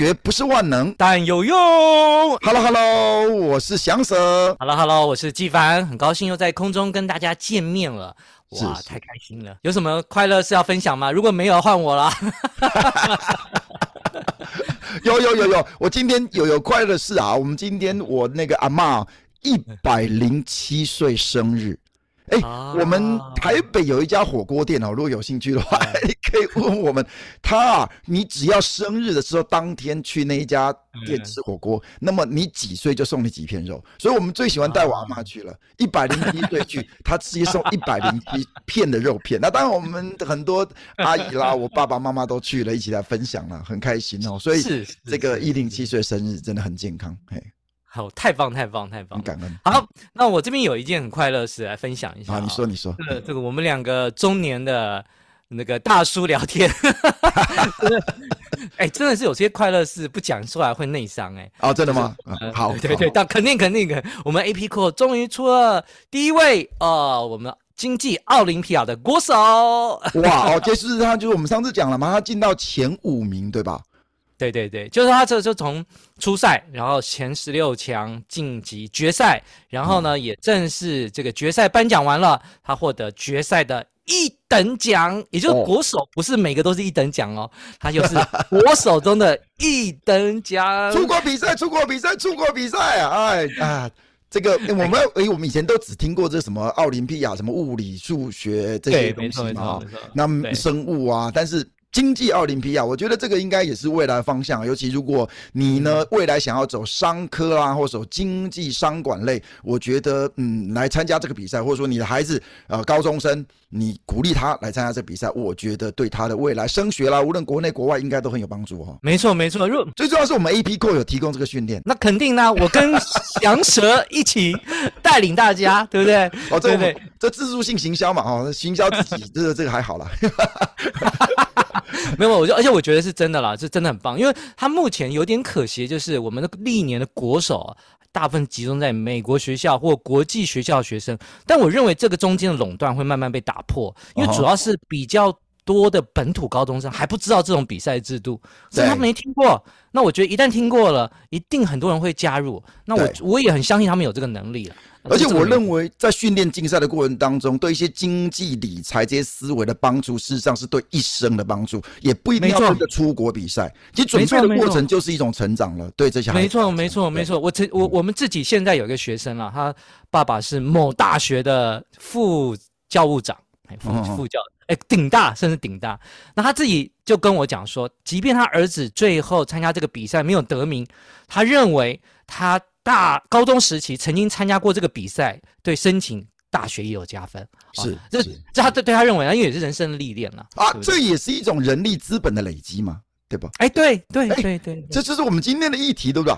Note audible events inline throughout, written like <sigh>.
学不是万能，但有用。Hello Hello，我是翔 Sir。Hello Hello，我是纪凡，很高兴又在空中跟大家见面了。哇，是是太开心了！有什么快乐事要分享吗？如果没有，换我了。<laughs> 有有有有，我今天有有快乐的事啊！我们今天我那个阿嬷一百零七岁生日。哎，啊、我们台北有一家火锅店哦，如果有兴趣的话，<laughs> 你可以问我们。他啊，你只要生日的时候当天去那一家店吃火锅，嗯、那么你几岁就送你几片肉。所以我们最喜欢带我阿妈去了，一百零七岁去，<laughs> 他直接送一百零七片的肉片。那当然，我们很多阿姨啦，我爸爸妈妈都去了，一起来分享了，很开心哦。所以这个一零七岁生日真的很健康，嘿。好，太棒，太棒，太棒！感恩。好，那我这边有一件很快乐事来分享一下。啊，你说，你说。这个，这个，我们两个中年的那个大叔聊天，<laughs> 哎，真的是有些快乐事不讲出来会内伤，哎。哦，真的吗？好，对对，但肯定肯定的。我们 AP Cool 终于出了第一位哦，我们经济奥林匹亚的国手。哇，哦，就是他，就是我们上次讲了嘛，他进到前五名，对吧？对对对，就是他这就从初赛，然后前十六强晋级决赛，然后呢、嗯、也正是这个决赛颁奖完了，他获得决赛的一等奖，也就是国手，不是每个都是一等奖哦，他就是国手中的一等奖。出国比赛，出国比赛，出国比赛啊！哎啊，这个我们哎，我们以前都只听过这什么奥林匹亚，什么物理、数学这些东西嘛，那生物啊，但是。经济奥林匹亚，我觉得这个应该也是未来的方向。尤其如果你呢未来想要走商科啊，或者走经济商管类，我觉得嗯来参加这个比赛，或者说你的孩子呃高中生，你鼓励他来参加这个比赛，我觉得对他的未来升学啦，无论国内国外，应该都很有帮助哈。没错没错，如最重要是我们 AP Cool 有提供这个训练，那肯定呢，<laughs> 我跟翔 Sir 一起带领大家，对不对？哦，对对，这自助性行销嘛，哦，行销自己，<laughs> 这个这个还好啦。<laughs> <laughs> 没有，我就而且我觉得是真的啦，是真的很棒，因为他目前有点可惜，就是我们的历年的国手啊，大部分集中在美国学校或国际学校的学生，但我认为这个中间的垄断会慢慢被打破，因为主要是比较多的本土高中生还不知道这种比赛制度，所以他没听过。那我觉得一旦听过了，一定很多人会加入。那我我也很相信他们有这个能力了。而且我认为，在训练竞赛的过程当中，对一些经济理财这些思维的帮助，事实上是对一生的帮助，也不一定要真的出国比赛。其实准备的过程就是一种成长了。对这些孩子，没错，没错，没错。我这我我们自己现在有一个学生了，他爸爸是某大学的副教务长，副副教，哎，顶大甚至顶大。那他自己就跟我讲说，即便他儿子最后参加这个比赛没有得名，他认为他。大高中时期曾经参加过这个比赛，对申请大学也有加分。是，这这他对对他认为啊，因为也是人生的历练了啊，这也是一种人力资本的累积嘛，对吧？哎，对对对对，这就是我们今天的议题，对不对？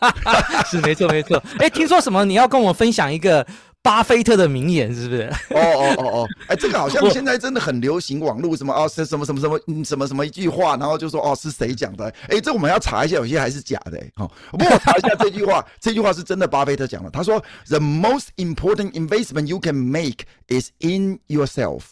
<laughs> 是没错没错。哎，听说什么？你要跟我分享一个？巴菲特的名言是不是？哦哦哦哦，<laughs> 哎，这个好像现在真的很流行，网络什么哦，是什么什么什么什么什么一句话，然后就说哦是谁讲的？哎，这我们要查一下，有些还是假的。哦，不过我查一下这句话，<laughs> 这句话是真的，巴菲特讲的。他说：“The most important investment you can make is in yourself。”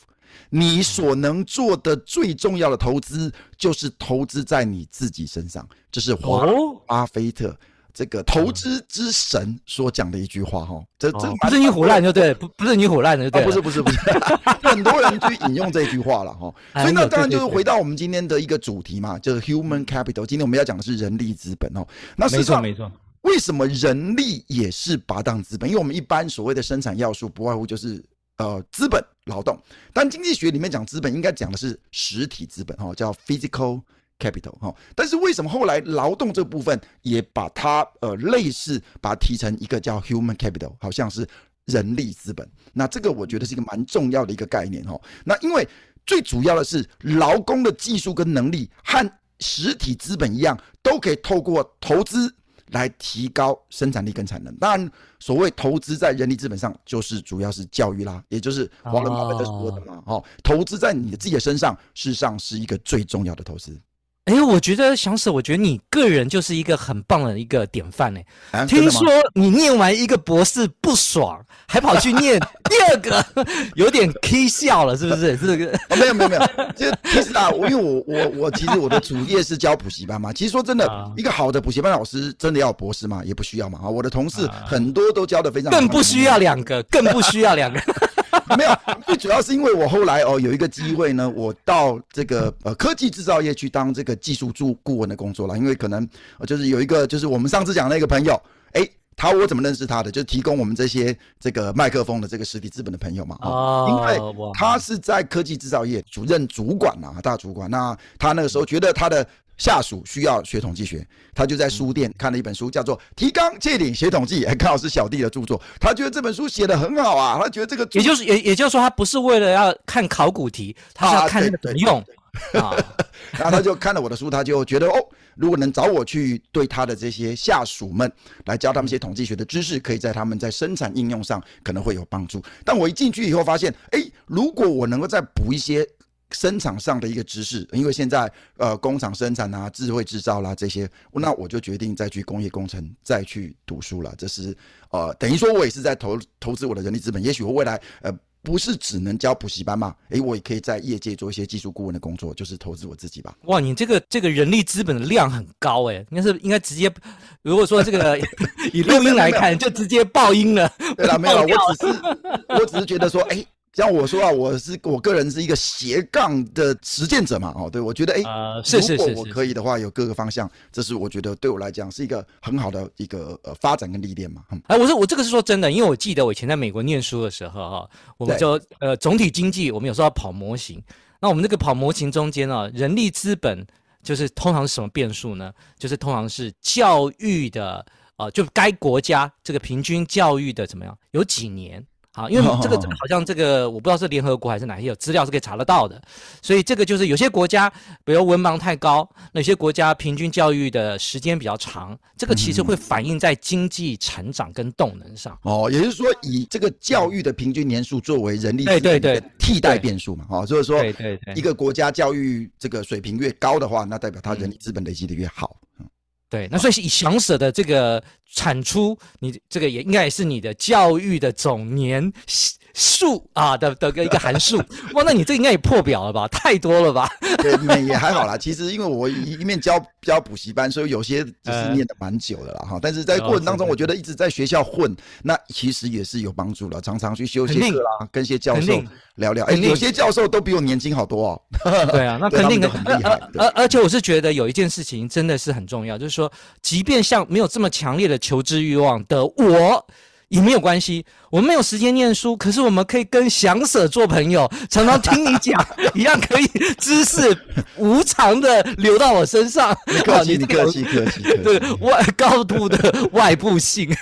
你所能做的最重要的投资就是投资在你自己身上。这是华巴菲特。这个投资之神所讲的一句话哈，这这不是你唬烂就对，不不是你唬烂就对，不是不是不是，<laughs> 很多人去引用这句话了哈，所以那当然就是回到我们今天的一个主题嘛，就是 human capital。今天我们要讲的是人力资本哦，那实际上没错，为什么人力也是拔档资本？因为我们一般所谓的生产要素不外乎就是呃资本劳动，但经济学里面讲资本应该讲的是实体资本哈，叫 physical。Capital 哈，但是为什么后来劳动这部分也把它呃类似把它提成一个叫 human capital，好像是人力资本。那这个我觉得是一个蛮重要的一个概念哈。那因为最主要的是劳工的技术跟能力和实体资本一样，都可以透过投资来提高生产力跟产能。当然，所谓投资在人力资本上，就是主要是教育啦，也就是华伦巴菲特说的嘛。哦，投资在你的自己的身上，事实上是一个最重要的投资。哎，我觉得翔 Sir，我觉得你个人就是一个很棒的一个典范呢。啊、听说你念完一个博士不爽，还跑去念 <laughs> 第二个，有点 K 笑了，是不是？这个、哦、没有没有没有，就其实啊，因为我我我其实我的主业是教补习班嘛。其实说真的，啊、一个好的补习班老师真的要有博士吗？也不需要嘛。啊，我的同事很多都教的非常好，更不需要两个，更不需要两个。<laughs> 没有，最主要是因为我后来哦有一个机会呢，我到这个呃科技制造业去当这个技术助顾问的工作了。因为可能就是有一个就是我们上次讲那个朋友，哎，他我怎么认识他的？就是提供我们这些这个麦克风的这个实体资本的朋友嘛。哦，因为他是在科技制造业主任主管啊，大主管。那他那个时候觉得他的。下属需要学统计学，他就在书店看了一本书，叫做《提纲挈领学统计》，<laughs> 刚好是小弟的著作。他觉得这本书写得很好啊，他觉得这个也就是也也就是说，他不是为了要看考古题，他是要看怎么用 <laughs> 啊。然后他就看了我的书，他就觉得哦，如果能找我去对他的这些下属们来教他们一些统计学的知识，可以在他们在生产应用上可能会有帮助。但我一进去以后发现，哎，如果我能够再补一些。生产上的一个知识，因为现在呃工厂生产啊、智慧制造啦、这些，那我就决定再去工业工程再去读书了。这是呃等于说我也是在投投资我的人力资本。也许我未来呃不是只能教补习班吗，诶，我也可以在业界做一些技术顾问的工作，就是投资我自己吧。哇，你这个这个人力资本的量很高诶，应该是应该直接，如果说这个 <laughs> 以录音来看，就直接爆音了。对了，没有，我只是我只是觉得说，诶。像我说啊，我是我个人是一个斜杠的实践者嘛，哦，对，我觉得，哎、呃，如果我可以的话，有各个方向，这是我觉得对我来讲是一个很好的一个呃发展跟历练嘛。哎，我说我这个是说真的，因为我记得我以前在美国念书的时候哈，我们就呃总体经济，我们有时候要跑模型，那我们那个跑模型中间啊，人力资本就是通常是什么变数呢？就是通常是教育的啊、呃，就该国家这个平均教育的怎么样，有几年。好，因为 <laughs> 这个好像这个我不知道是联合国还是哪些有资料是可以查得到的，所以这个就是有些国家，比如文盲太高，那些国家平均教育的时间比较长，这个其实会反映在经济成长跟动能上。哦，也就是说以这个教育的平均年数作为人力对对对替代变数嘛，哦，就是说一个国家教育这个水平越高的话，那代表它人力资本累积的越好。对，那所以以翔 Sir 的这个产出，你这个也应该也是你的教育的总年数啊的的一个函数。哇，那你这应该也破表了吧？太多了吧？对，也还好啦。其实因为我一一面教教补习班，所以有些就是念的蛮久的啦哈。但是在过程当中，我觉得一直在学校混，那其实也是有帮助了。常常去修些课啦，跟一些教授聊聊。哎，有些教授都比我年轻好多哦。<laughs> 对啊，那肯定的很厉害。而而且我是觉得有一件事情真的是很重要，就是。说，即便像没有这么强烈的求知欲望的我，也没有关系。我们没有时间念书，可是我们可以跟翔 Sir 做朋友，常常听你讲，一样可以知识无偿的流到我身上。客气，客气，客气，对外高度的外部性。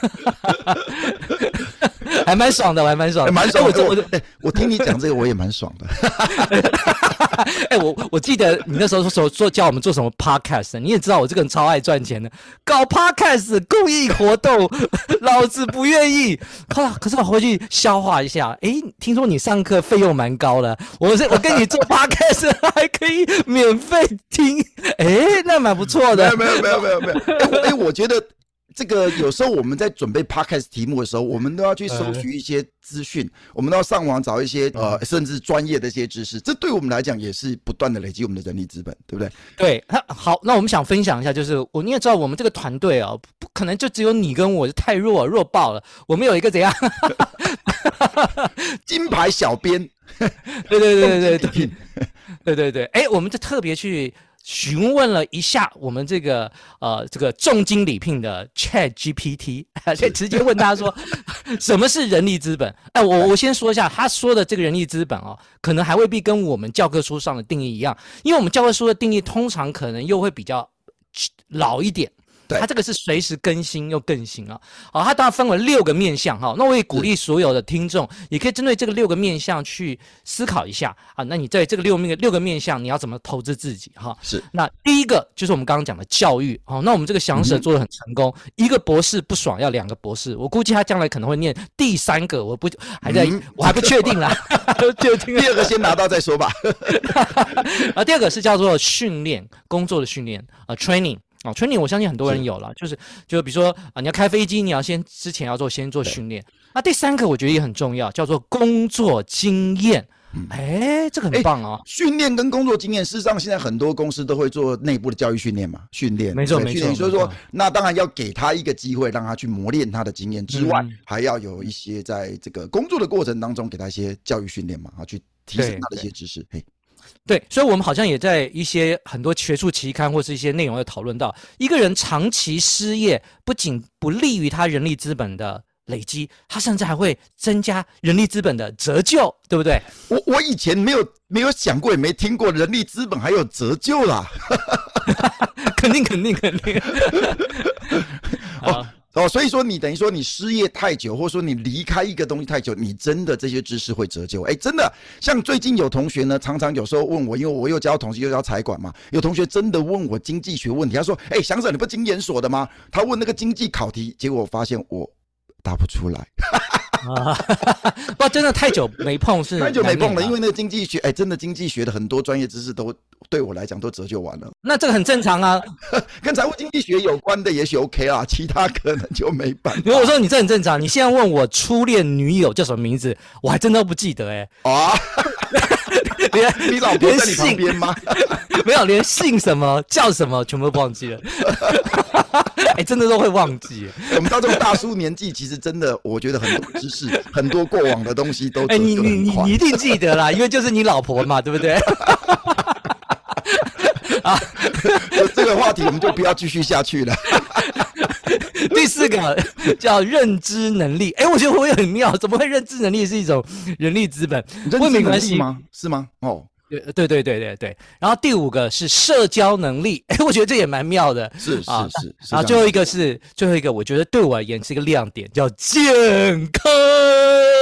还蛮爽的，我还蛮爽的，蛮爽的。我我哎，我听你讲这个，我也蛮爽的。<laughs> 哎，我我记得你那时候说说说叫我们做什么 podcast，你也知道我这个人超爱赚钱的，搞 podcast 公益活动，老子不愿意。可可是我回去消化一下，哎，听说你上课费用蛮高的，我是我跟你做 podcast 还可以免费听，哎，那蛮不错的。没有没有没有没有没有，哎，我觉得。这个有时候我们在准备 podcast 题目的时候，我们都要去搜取一些资讯，呃、我们都要上网找一些呃，甚至专业的一些知识。这对我们来讲也是不断的累积我们的人力资本，对不对？对，好，那我们想分享一下，就是我你也知道，我们这个团队啊，不可能就只有你跟我，太弱弱爆了。我们有一个怎样？<laughs> <laughs> 金牌小编，对对对对对对，对对 <laughs> 对，哎，我们就特别去。询问了一下我们这个呃这个重金礼聘的 Chat GPT，<laughs> 就直接问他说，<laughs> 什么是人力资本？哎，我我先说一下，他说的这个人力资本哦，可能还未必跟我们教科书上的定义一样，因为我们教科书的定义通常可能又会比较老一点。它这个是随时更新又更新啊。好，它当然分为六个面向哈。那我也鼓励所有的听众，也可以针对这个六个面向去思考一下啊。那你在这个六面六个面向，你要怎么投资自己哈？是。那第一个就是我们刚刚讲的教育哦。那我们这个翔 Sir 做得很成功，嗯、一个博士不爽要两个博士，我估计他将来可能会念第三个，我不还在，嗯、我还不确定啦。<laughs> 就第二个先拿到再说吧。<laughs> 啊，第二个是叫做训练工作的训练啊，training 啊，training 我相信很多人有了，就是就比如说啊，你要开飞机，你要先之前要做先做训练。那第三个我觉得也很重要，叫做工作经验。哎、嗯，这个很棒哦！训练跟工作经验，事实上现在很多公司都会做内部的教育训练嘛，训练没错没错。所以说，那当然要给他一个机会，让他去磨练他的经验之外，嗯，还要有一些在这个工作的过程当中给他一些教育训练嘛，啊，去提升他的一些知识。嘿。对，所以，我们好像也在一些很多学术期刊或是一些内容有讨论到，一个人长期失业，不仅不利于他人力资本的累积，他甚至还会增加人力资本的折旧，对不对？我我以前没有没有想过，也没听过人力资本还有折旧啦，肯定肯定肯定。<laughs> 哦。哦，所以说你等于说你失业太久，或者说你离开一个东西太久，你真的这些知识会折旧。哎，真的，像最近有同学呢，常常有时候问我，因为我又教统计又教财管嘛，有同学真的问我经济学问题，他说：“哎，祥子你不经研所的吗？”他问那个经济考题，结果我发现我答不出来。哈 <laughs> 哈啊，<laughs> 不，真的太久没碰是 <laughs> 太久没碰了，因为那个经济学，哎，真的经济学的很多专业知识都对我来讲都折旧完了。那这个很正常啊，<laughs> 跟财务经济学有关的也许 OK 啊，其他可能就没办法。如果说你这很正常，你现在问我初恋女友叫什么名字，我还真的不记得哎、欸。啊，<laughs> 连你老婆在你旁边吗？<laughs> 没有，连姓什么叫什么全部都忘记了。<laughs> 哎，真的都会忘记。我们到这种大叔年纪，其实真的，我觉得很多知识、很多过往的东西都哎，你你你你一定记得啦，因为就是你老婆嘛，对不对？啊，这个话题我们就不要继续下去了。<laughs> 第四个叫认知能力，哎，我觉得我也很妙，怎么会认知能力是一种人力资本？认知能力吗？是吗？哦。对对对对对对，然后第五个是社交能力，哎，我觉得这也蛮妙的，是是是，然后最后一个是最后一个，我觉得对我而言是一个亮点，叫健康。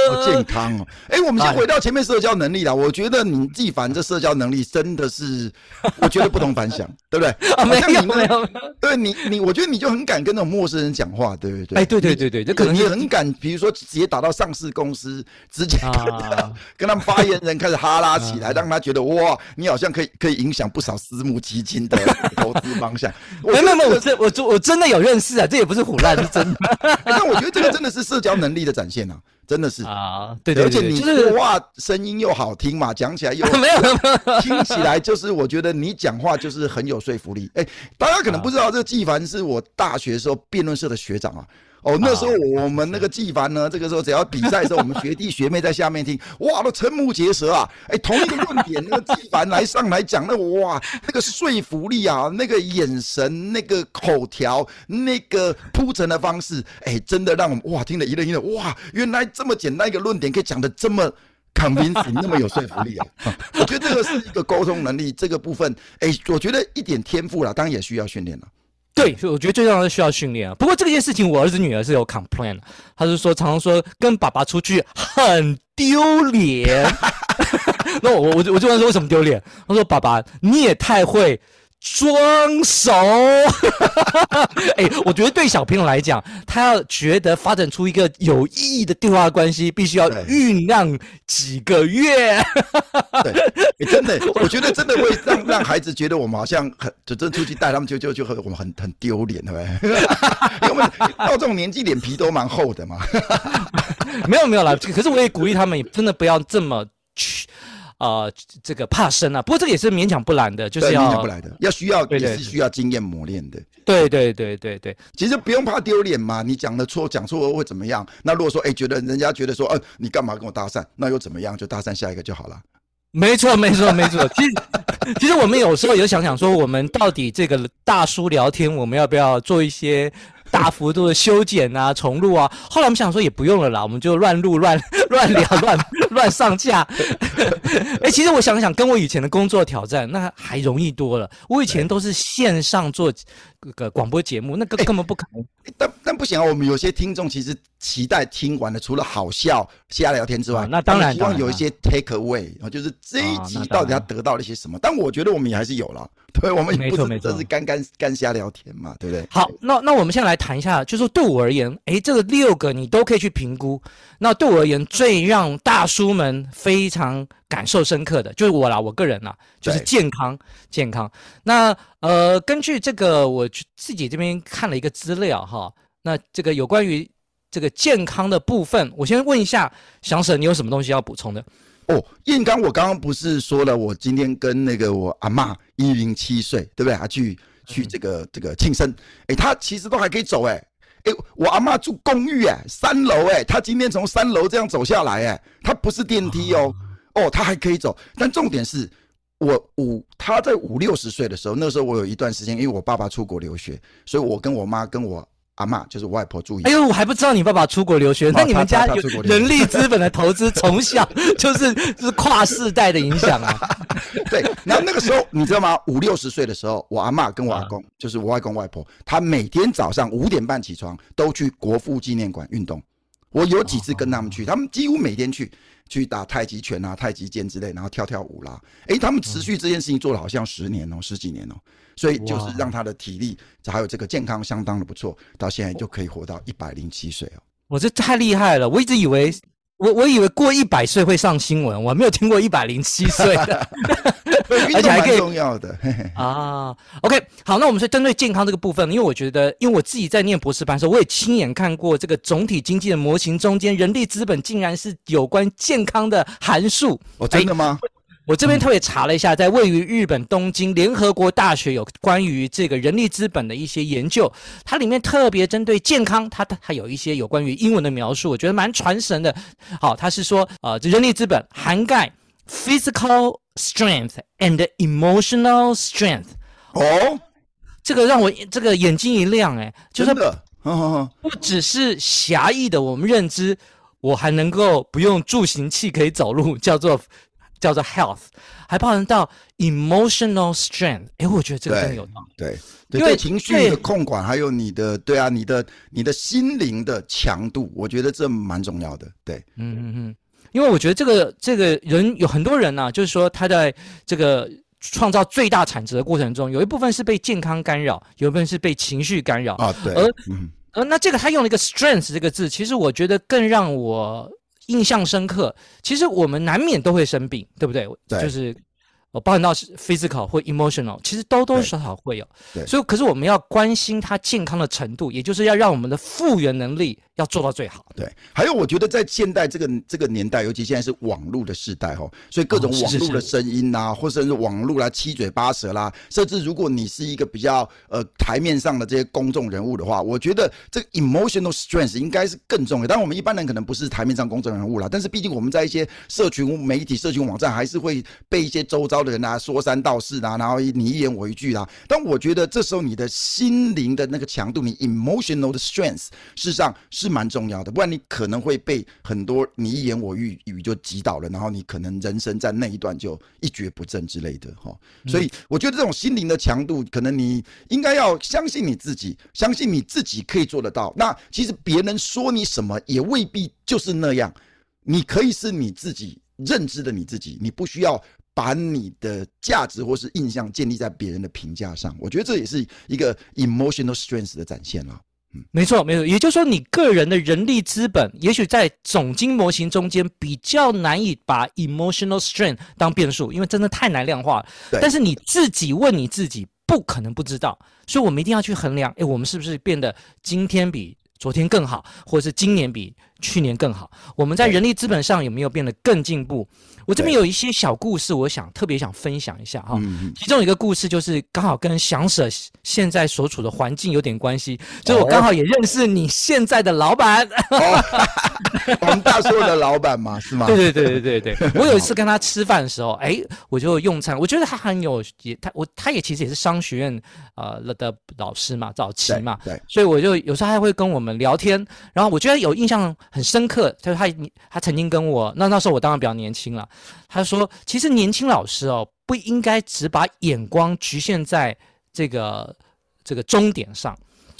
哦、健康哦，哎，我们先回到前面社交能力啦。我觉得你纪凡这社交能力真的是，我觉得不同凡响，对不对？<laughs> 啊，没有没有，<laughs> 对你你，我觉得你就很敢跟那种陌生人讲话，对不对？哎，对对对对，这可能你很敢，比如说直接打到上市公司，直接跟他、们发言人开始哈拉起来，啊、让他觉得哇，你好像可以可以影响不少私募基金的投资方向。<laughs> 没有没有，我这我我我真的有认识啊，这也不是唬乱，是真的。<laughs> 但我觉得这个真的是社交能力的展现啊。真的是啊，对对，对，而且你说话声音又好听嘛，讲起来又 <laughs> 没有听起来就是我觉得你讲话就是很有说服力。哎，大家可能不知道，这个纪凡是我大学时候辩论社的学长啊。哦，那时候我们那个纪凡呢，这个时候只要比赛的时候，我们学弟学妹在下面听，哇，都瞠目结舌啊！哎，同一个论点，那个纪凡来上来讲，那哇，那个说服力啊，那个眼神，那个口条，那个铺陈的方式，哎，真的让我们哇听了一愣一愣，哇，原来这么简单一个论点可以讲的这么 convincing，那么有说服力啊！<laughs> 我觉得这个是一个沟通能力这个部分，哎，我觉得一点天赋了，当然也需要训练了。对，所以我觉得最重要的是需要训练啊。不过这件事情，我儿子女儿是有 complain，他是说常常说跟爸爸出去很丢脸。<laughs> 那我我我就问说为什么丢脸？他说爸爸你也太会。装熟，<laughs> 哎、欸，我觉得对小朋友来讲，他要觉得发展出一个有意义的对话关系，必须要酝酿几个月。<laughs> 对，欸、真的，<laughs> 我觉得真的会让让孩子觉得我们好像很，就真出去带他们就就就很我们很很丢脸，对不对？因为到这种年纪，脸皮都蛮厚的嘛。没有没有啦，可是我也鼓励他们，真的不要这么去。呃，这个怕生啊，不过这个也是勉强不来的，就是要勉强不来的，要需要也是需要经验磨练的。对对对对对，其实不用怕丢脸嘛，你讲的错讲错会怎么样？那如果说哎，觉得人家觉得说，嗯、呃，你干嘛跟我搭讪？那又怎么样？就搭讪下一个就好了。没错没错没错，其实其实我们有时候也想想说，我们到底这个大叔聊天，我们要不要做一些？大幅度的修剪啊，重录啊，后来我们想说也不用了啦，我们就乱录、乱 <laughs> 乱聊、乱 <laughs> 乱上架，<laughs> 哎，其实我想想，跟我以前的工作挑战，那还容易多了。我以前都是线上做个广播节目，那个根本不可能。但但不行啊，我们有些听众其实期待听完了，除了好笑、瞎聊天之外，那当然希望有一些 take away，就是这一集到底他得到了一些什么。但我觉得我们也还是有了。<laughs> 对，我们也不是，这是干干干瞎聊天嘛，对不对？好，那那我们现在来谈一下，就是说对我而言，诶，这个六个你都可以去评估。那对我而言，最让大叔们非常感受深刻的，就是我啦，我个人啦，就是健康，健康。那呃，根据这个，我自己这边看了一个资料哈，那这个有关于这个健康的部分，我先问一下翔 Sir，你有什么东西要补充的？哦，燕刚，我刚刚不是说了，我今天跟那个我阿嬷一零七岁，对不对？他去去这个这个庆生，哎，他其实都还可以走，哎，哎，我阿妈住公寓，哎，三楼，哎，他今天从三楼这样走下来，哎，他不是电梯哦，哦，他还可以走。但重点是，我五他在五六十岁的时候，那时候我有一段时间，因为我爸爸出国留学，所以我跟我妈跟我。阿嬷就是我外婆住。哎呦，我还不知道你爸爸出国留学，那你们家有人力资本的投资，从小 <laughs> 就是就是跨世代的影响啊。<laughs> 对，然后那个时候你知道吗？五六十岁的时候，我阿妈跟我阿公，就是我外公外婆，他每天早上五点半起床，都去国父纪念馆运动。我有几次跟他们去，他们几乎每天去。去打太极拳啊、太极剑之类，然后跳跳舞啦。诶，他们持续这件事情做了好像十年哦、喔，十几年哦、喔，所以就是让他的体力还有这个健康相当的不错，到现在就可以活到一百零七岁哦。我这太厉害了，我一直以为我我以为过一百岁会上新闻，我没有听过一百零七岁的。<laughs> 而且还可以重要的啊，OK，好，那我们是针对健康这个部分，因为我觉得，因为我自己在念博士班的时候，我也亲眼看过这个总体经济的模型中间，人力资本竟然是有关健康的函数。哦，真的吗？我这边特别查了一下，在位于日本东京联合国大学有关于这个人力资本的一些研究，它里面特别针对健康，它它有一些有关于英文的描述，我觉得蛮传神的。好，它是说，呃，这人力资本涵盖 physical。Strength and emotional strength。哦，这个让我这个眼睛一亮，哎，就是不不只是狭义的我们认知，我还能够不用助行器可以走路，叫做叫做 health，还包含到 emotional strength。哎，我觉得这个更有道理。对对，对情绪的控管，还有你的对啊，你的你的心灵的强度，我觉得这蛮重要的。对，嗯嗯嗯。因为我觉得这个这个人有很多人呢、啊，就是说他在这个创造最大产值的过程中，有一部分是被健康干扰，有一部分是被情绪干扰啊。对，而、嗯、而那这个他用了一个 strength 这个字，其实我觉得更让我印象深刻。其实我们难免都会生病，对不对？对，就是。哦，包含到 physical 或 emotional，其实多多少少会有。对，所以可是我们要关心他健康的程度，也就是要让我们的复原能力要做到最好。对，还有我觉得在现代这个这个年代，尤其现在是网络的时代哦，所以各种网络的声音呐、啊，或者是网络啦、七嘴八舌啦，甚至如果你是一个比较呃台面上的这些公众人物的话，我觉得这个 emotional strength 应该是更重要。当然，我们一般人可能不是台面上公众人物啦，但是毕竟我们在一些社群媒体、社群网站，还是会被一些周遭。的人啊，说三道四啊，然后你一言我一句啊。但我觉得这时候你的心灵的那个强度，你 emotional 的 strength，事实上是蛮重要的。不然你可能会被很多你一言我一语就击倒了，然后你可能人生在那一段就一蹶不振之类的哈。所以我觉得这种心灵的强度，可能你应该要相信你自己，相信你自己可以做得到。那其实别人说你什么也未必就是那样，你可以是你自己认知的你自己，你不需要。把你的价值或是印象建立在别人的评价上，我觉得这也是一个 emotional strength 的展现了。嗯，没错，没错。也就是说，你个人的人力资本，也许在总经模型中间比较难以把 emotional strength 当变数，因为真的太难量化了。对。但是你自己问你自己，不可能不知道。所以我们一定要去衡量，诶，我们是不是变得今天比昨天更好，或者是今年比去年更好？我们在人力资本上有没有变得更进步？我这边有一些小故事，我想特别想分享一下哈。其中一个故事就是刚好跟翔 Sir 现在所处的环境有点关系，就是我刚好也认识你现在的老板，<laughs> 我们大叔的老板嘛，是吗？对对对对对对。<laughs> 我有一次跟他吃饭的时候，哎，我就用餐，我觉得他很有也他我他也其实也是商学院呃了的老师嘛，早期嘛，对，所以我就有时候还会跟我们聊天，然后我觉得有印象很深刻，他说他他曾经跟我，那那时候我当然比较年轻了，他说其实年轻老师哦不应该只把眼光局限在这个这个终点上，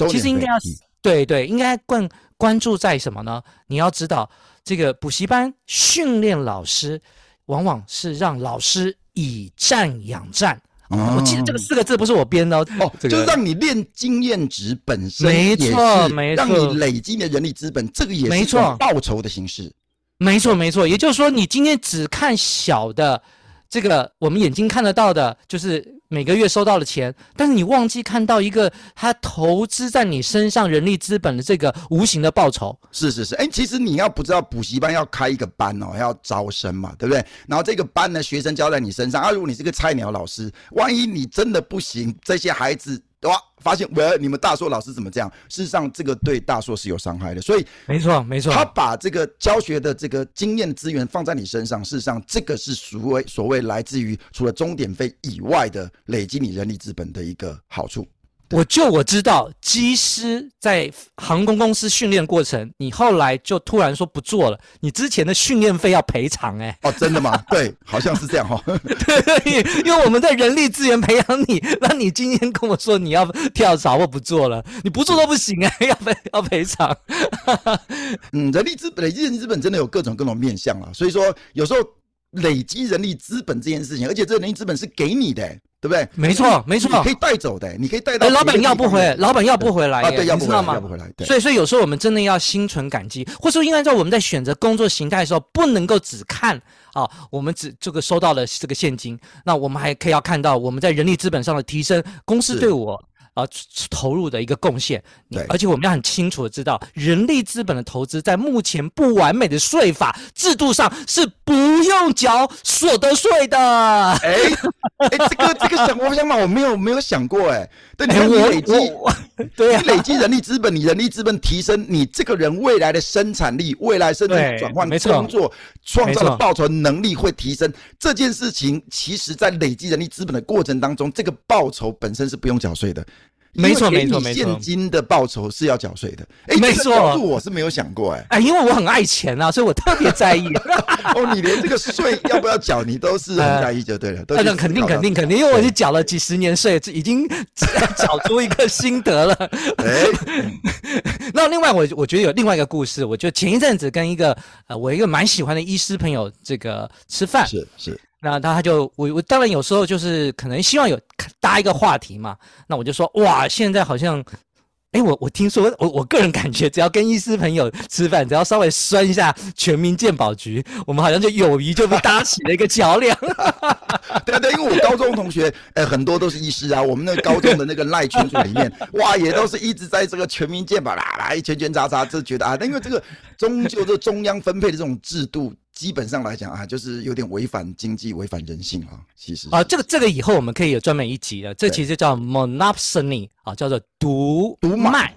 其实应该要对对，应该关关注在什么呢？你要知道这个补习班训练老师，往往是让老师以战养战。哦、我记得这个四个字不是我编的哦，哦，这个、就是让你练经验值本身，没错，没错，让你累积你的人力资本，这个也是报酬的形式，没错，没错。也就是说，你今天只看小的，这个我们眼睛看得到的，就是。每个月收到的钱，但是你忘记看到一个他投资在你身上人力资本的这个无形的报酬。是是是，哎，其实你要不知道补习班要开一个班哦，要招生嘛，对不对？然后这个班呢，学生交在你身上啊，如果你是个菜鸟老师，万一你真的不行，这些孩子。哇！发现喂，你们大硕老师怎么这样？事实上，这个对大硕是有伤害的。所以，没错，没错。他把这个教学的这个经验资源放在你身上，事实上，这个是所谓所谓来自于除了终点费以外的累积你人力资本的一个好处。我就我知道，机师在航空公司训练过程，你后来就突然说不做了，你之前的训练费要赔偿哎。哦，真的吗？<laughs> 对，好像是这样哈、哦。对，因为我们在人力资源培养你，那你今天跟我说你要跳槽或不做了，你不做都不行哎，<laughs> 要赔要赔偿。<laughs> 嗯，人力资本累积人力资本真的有各种各种面向啊，所以说有时候累积人力资本这件事情，而且这人力资本是给你的。对不对？没错，没错，可以带走的，你可以带到。老板要不回，老板要不回来啊？对，要不回来，要不回来。所以，所以有时候我们真的要心存感激，或者说，应该在我们在选择工作形态的时候，不能够只看啊，我们只这个收到了这个现金，那我们还可以要看到我们在人力资本上的提升，公司对我。啊，投入的一个贡献，对，而且我们要很清楚的知道，人力资本的投资在目前不完美的税法制度上是不用缴所得税的。哎，哎，这个这个想我想法我没有没有想过，哎，对，你累积，<laughs> 对啊，你累积人力资本，你人力资本提升，你这个人未来的生产力，未来甚至转换工作，创造的报酬能力会提升。这件事情，其实在累积人力资本的过程当中，这个报酬本身是不用缴税的。没错，没错，没错。现金的报酬是要缴税的。哎，没错，这个我是没有想过，哎，哎，因为我很爱钱啊，所以我特别在意。<laughs> 哦，你连这个税要不要缴，你都是很在意，就对了。<laughs> 那肯定，肯定，肯定，因为我是缴了几十年税，已经 <laughs> 缴出一个心得了。哎，那另外，我我觉得有另外一个故事，我就前一阵子跟一个呃，我一个蛮喜欢的医师朋友这个吃饭，是是。那他他就我我当然有时候就是可能希望有搭一个话题嘛，那我就说哇，现在好像，哎，我我听说我我个人感觉，只要跟医师朋友吃饭，只要稍微酸一下全民健保局，我们好像就友谊就被搭起了一个桥梁。<laughs> 对啊对，因为我高中同学，呃，很多都是医师啊，我们那高中的那个赖群组里面，哇，也都是一直在这个全民健保啦啦一圈圈叉叉，就觉得啊，因为这个终究这中央分配的这种制度。基本上来讲啊，就是有点违反经济、违反人性啊。其实啊，这个这个以后我们可以有专门一集的，这其实叫 monopsony 啊，叫做独独卖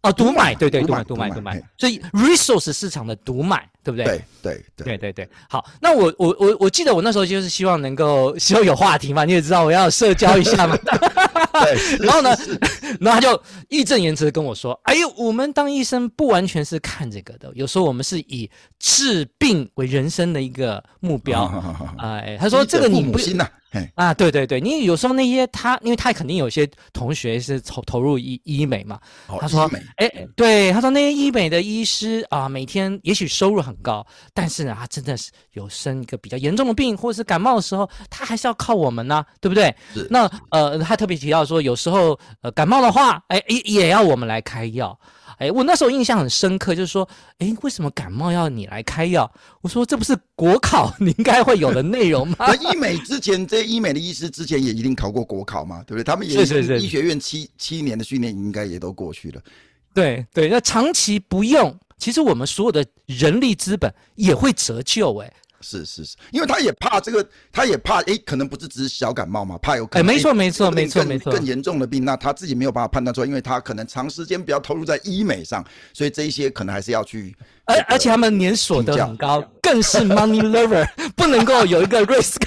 啊，独买，对对，独买独买独买。所以 resource 市场的独买，对不对？对对对对对。好，那我我我我记得我那时候就是希望能够 <laughs> 希望有话题嘛，你也知道我要社交一下嘛。<laughs> 对，然后呢，<laughs> 然后他就义正言辞的跟我说：“哎呦，我们当医生不完全是看这个的，有时候我们是以治病为人生的一个目标。”哎，他说：“这个你不行呐。”啊，对对对，你有时候那些他，因为他肯定有些同学是投投入医医美嘛。他说：“哎，对，他说那些医美的医师啊，每天也许收入很高，但是呢，他真的是有生一个比较严重的病，或者是感冒的时候，他还是要靠我们呢，对不对？那呃，他特别提到说，有时候呃感冒的话，哎，也也要我们来开药。”哎，我那时候印象很深刻，就是说，哎，为什么感冒要你来开药？我说这不是国考 <laughs> 你应该会有的内容吗？那医美之前，这医美的医师之前也一定考过国考嘛，对不对？他们也是医学院七七年的训练，应该也都过去了。对对，那长期不用，其实我们所有的人力资本也会折旧，哎。是是是，因为他也怕这个，他也怕诶，可能不是只是小感冒嘛，怕有可能。哎，没错没错没错没错，更严重的病，那他自己没有办法判断出来，因为他可能长时间比较投入在医美上，所以这一些可能还是要去。而而且他们年所得很高，更是 money lover，<laughs> 不能够有一个 risk。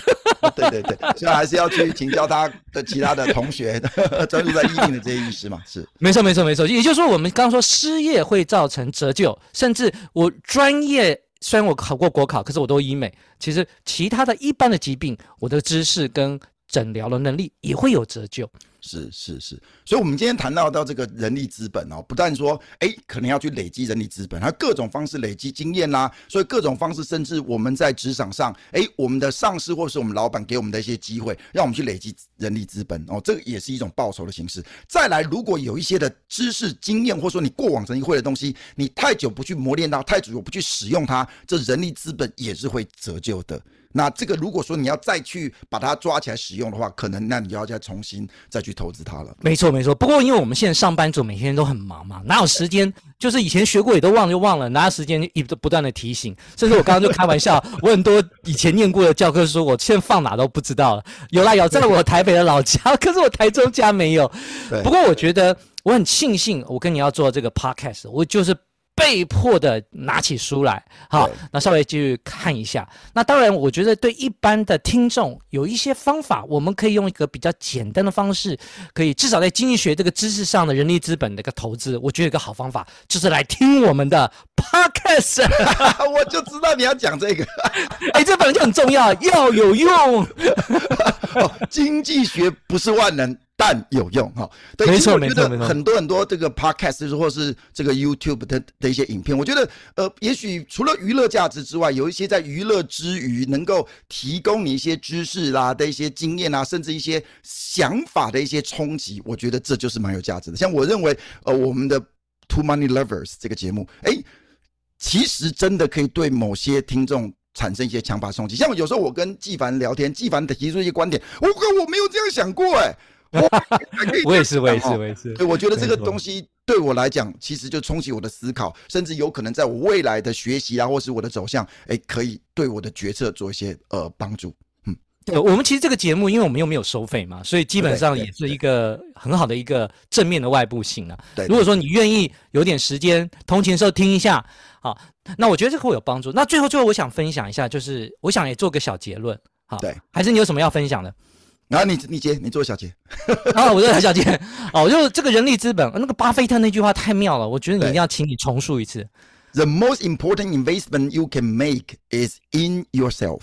对对对，所以还是要去请教他的其他的同学，<laughs> 专注在医病的这些医师嘛。是，没错没错没错。也就是说，我们刚刚说失业会造成折旧，甚至我专业虽然我考过国考，可是我都医美。其实其他的一般的疾病，我的知识跟诊疗的能力也会有折旧。是是是，所以，我们今天谈到到这个人力资本哦，不但说，哎，可能要去累积人力资本，还有各种方式累积经验啦。所以，各种方式，甚至我们在职场上，哎，我们的上司或是我们老板给我们的一些机会，让我们去累积人力资本哦，这个也是一种报酬的形式。再来，如果有一些的知识经验，或者说你过往曾经会的东西，你太久不去磨练它，太久不去使用它，这人力资本也是会折旧的。那这个如果说你要再去把它抓起来使用的话，可能那你要再重新再去投资它了。没错没错，不过因为我们现在上班族每天都很忙嘛，<laughs> 哪有时间？就是以前学过也都忘了就忘了，哪有时间一直不断的提醒？甚至我刚刚就开玩笑，我很多以前念过的教科书，我现在放哪都不知道了。有啦有，在我台北的老家，可是我台中家没有。不过我觉得我很庆幸，我跟你要做这个 podcast，我就是。被迫的拿起书来，好，那稍微继续看一下。那当然，我觉得对一般的听众有一些方法，我们可以用一个比较简单的方式，可以至少在经济学这个知识上的人力资本的一个投资。我觉得一个好方法就是来听我们的 <laughs> podcast。<laughs> 我就知道你要讲这个，<laughs> 哎、欸，这本来就很重要，要有用。经济学不是万能。但有用哈，对，没错没错没错。很多很多这个 podcast 或是这个 YouTube 的的一些影片，我觉得呃，也许除了娱乐价值之外，有一些在娱乐之余能够提供你一些知识啦的一些经验啊，甚至一些想法的一些冲击，我觉得这就是蛮有价值的。像我认为呃，我们的 Two Money Lovers 这个节目，哎，其实真的可以对某些听众产生一些强法冲击。像有时候我跟纪凡聊天，纪凡提出一些观点，我我没有这样想过哎。<laughs> 我也是，我也是，我也是。对，我觉得这个东西对我来讲，其实就冲击我的思考，甚至有可能在我未来的学习啊，或是我的走向，哎，可以对我的决策做一些呃帮助。嗯，对，我们其实这个节目，因为我们又没有收费嘛，所以基本上也是一个很好的一个正面的外部性啊。对，如果说你愿意有点时间通勤的时候听一下，好，那我觉得这个会有帮助。那最后，最后我想分享一下，就是我想也做个小结论。好，对，还是你有什么要分享的？然后你你接你做小姐，<laughs> 啊，我做小姐，哦，就这个人力资本，那个巴菲特那句话太妙了，我觉得你一定要请你重述一次。The most important investment you can make is in yourself。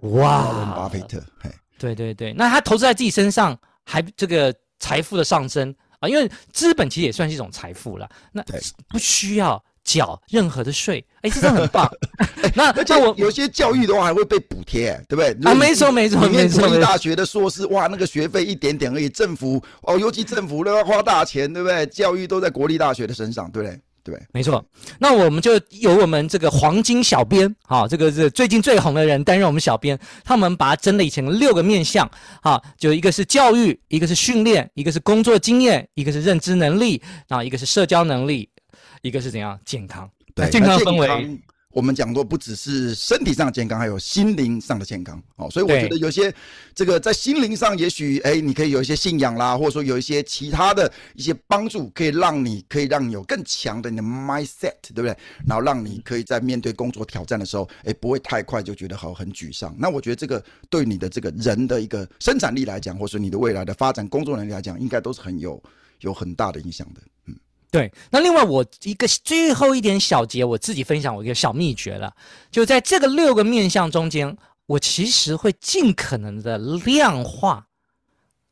哇，巴菲特，嘿，对对对，那他投资在自己身上，还这个财富的上升啊，因为资本其实也算是一种财富了，那不需要。缴任何的税，哎，这真的很棒。<laughs> 那而且我有些教育的话还会被补贴，对不对？啊，没错没错没错。国立大学的硕士，哇，那个学费一点点而已，政府哦，尤其政府都要花大钱，对不对？教育都在国立大学的身上，对不对？对，没错。那我们就由我们这个黄金小编，哈，这个是最近最红的人担任我们小编，他们把它整理成六个面向，哈，就一个是教育，一个是训练，一个是工作经验，一个是认知能力，然后一个是社交能力。一个是怎样健康？对，健康分为我们讲过，不只是身体上的健康，还有心灵上的健康。哦，所以我觉得有些这个在心灵上，也许哎，你可以有一些信仰啦，或者说有一些其他的一些帮助，可以让你可以让你有更强的你的 mindset，对不对？然后让你可以在面对工作挑战的时候，哎，不会太快就觉得好很沮丧。那我觉得这个对你的这个人的一个生产力来讲，或者说你的未来的发展工作能力来讲，应该都是很有有很大的影响的。嗯。对，那另外我一个最后一点小结，我自己分享我一个小秘诀了，就在这个六个面相中间，我其实会尽可能的量化，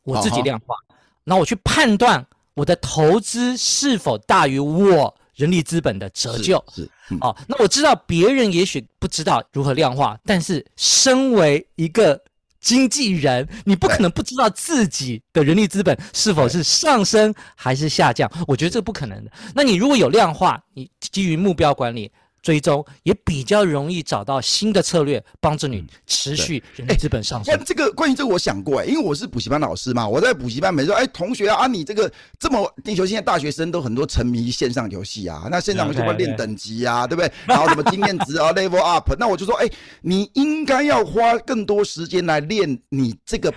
我自己量化，那我去判断我的投资是否大于我人力资本的折旧。是，是嗯、哦，那我知道别人也许不知道如何量化，但是身为一个。经纪人，你不可能不知道自己的人力资本是否是上升还是下降，我觉得这不可能的。那你如果有量化，你基于目标管理。追踪也比较容易找到新的策略，帮助你持续人力资本上升。哎、欸，这个关于这个我想过哎，因为我是补习班老师嘛，我在补习班每次说，哎，同学啊，你这个这么地球，现在大学生都很多沉迷线上游戏啊，那线上游戏要练等级啊，对不对？然后什么经验值啊，level up，那我就说，哎，你应该要花更多时间来练你这个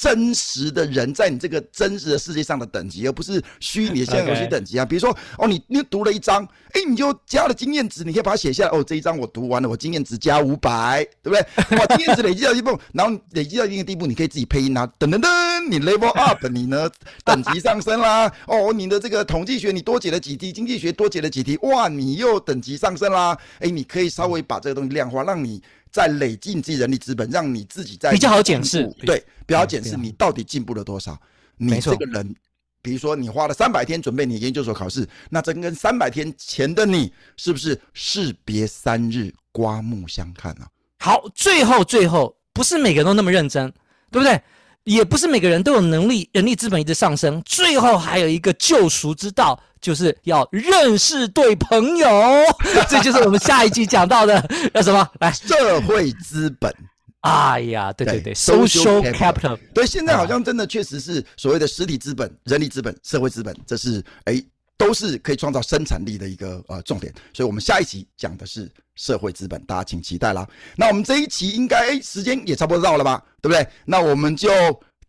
真实的人在你这个真实的世界上的等级，而不是虚拟的线上游戏等级啊。比如说，哦，你你读了一章，哎，你就加了经验值，你可以把它写下来。哦，这一章我读完了，我经验值加五百，对不对？<laughs> 哇，经验值累积到一步，然后累积到一定的地步，你可以自己配音啊，噔噔噔，你 level up，你呢等级上升啦。哦，你的这个统计学你多解了几题，经济学多解了几题，哇，你又等级上升啦。哎，你可以稍微把这个东西量化，让你。在累积你自己人力资本，让你自己在比较好检视，对，比较好检视你到底进步了多少。你这个人，比如说你花了三百天准备你研究所考试，那这跟三百天前的你是不是士别三日，刮目相看啊？好，最后最后，不是每个人都那么认真，对不对？也不是每个人都有能力，人力资本一直上升。最后还有一个救赎之道，就是要认识对朋友。<laughs> 这就是我们下一集讲到的，<laughs> 叫什么？来，社会资本。哎呀，对对对，social capital。对，现在好像真的确实是所谓的实体资本、人力资本、社会资本，这是哎，都是可以创造生产力的一个呃重点。所以我们下一集讲的是社会资本，大家请期待啦。那我们这一期应该哎，时间也差不多到了吧？对不对？那我们就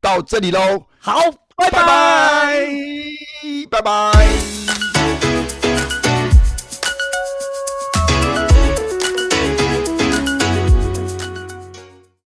到这里喽。好，拜拜，拜拜。拜拜。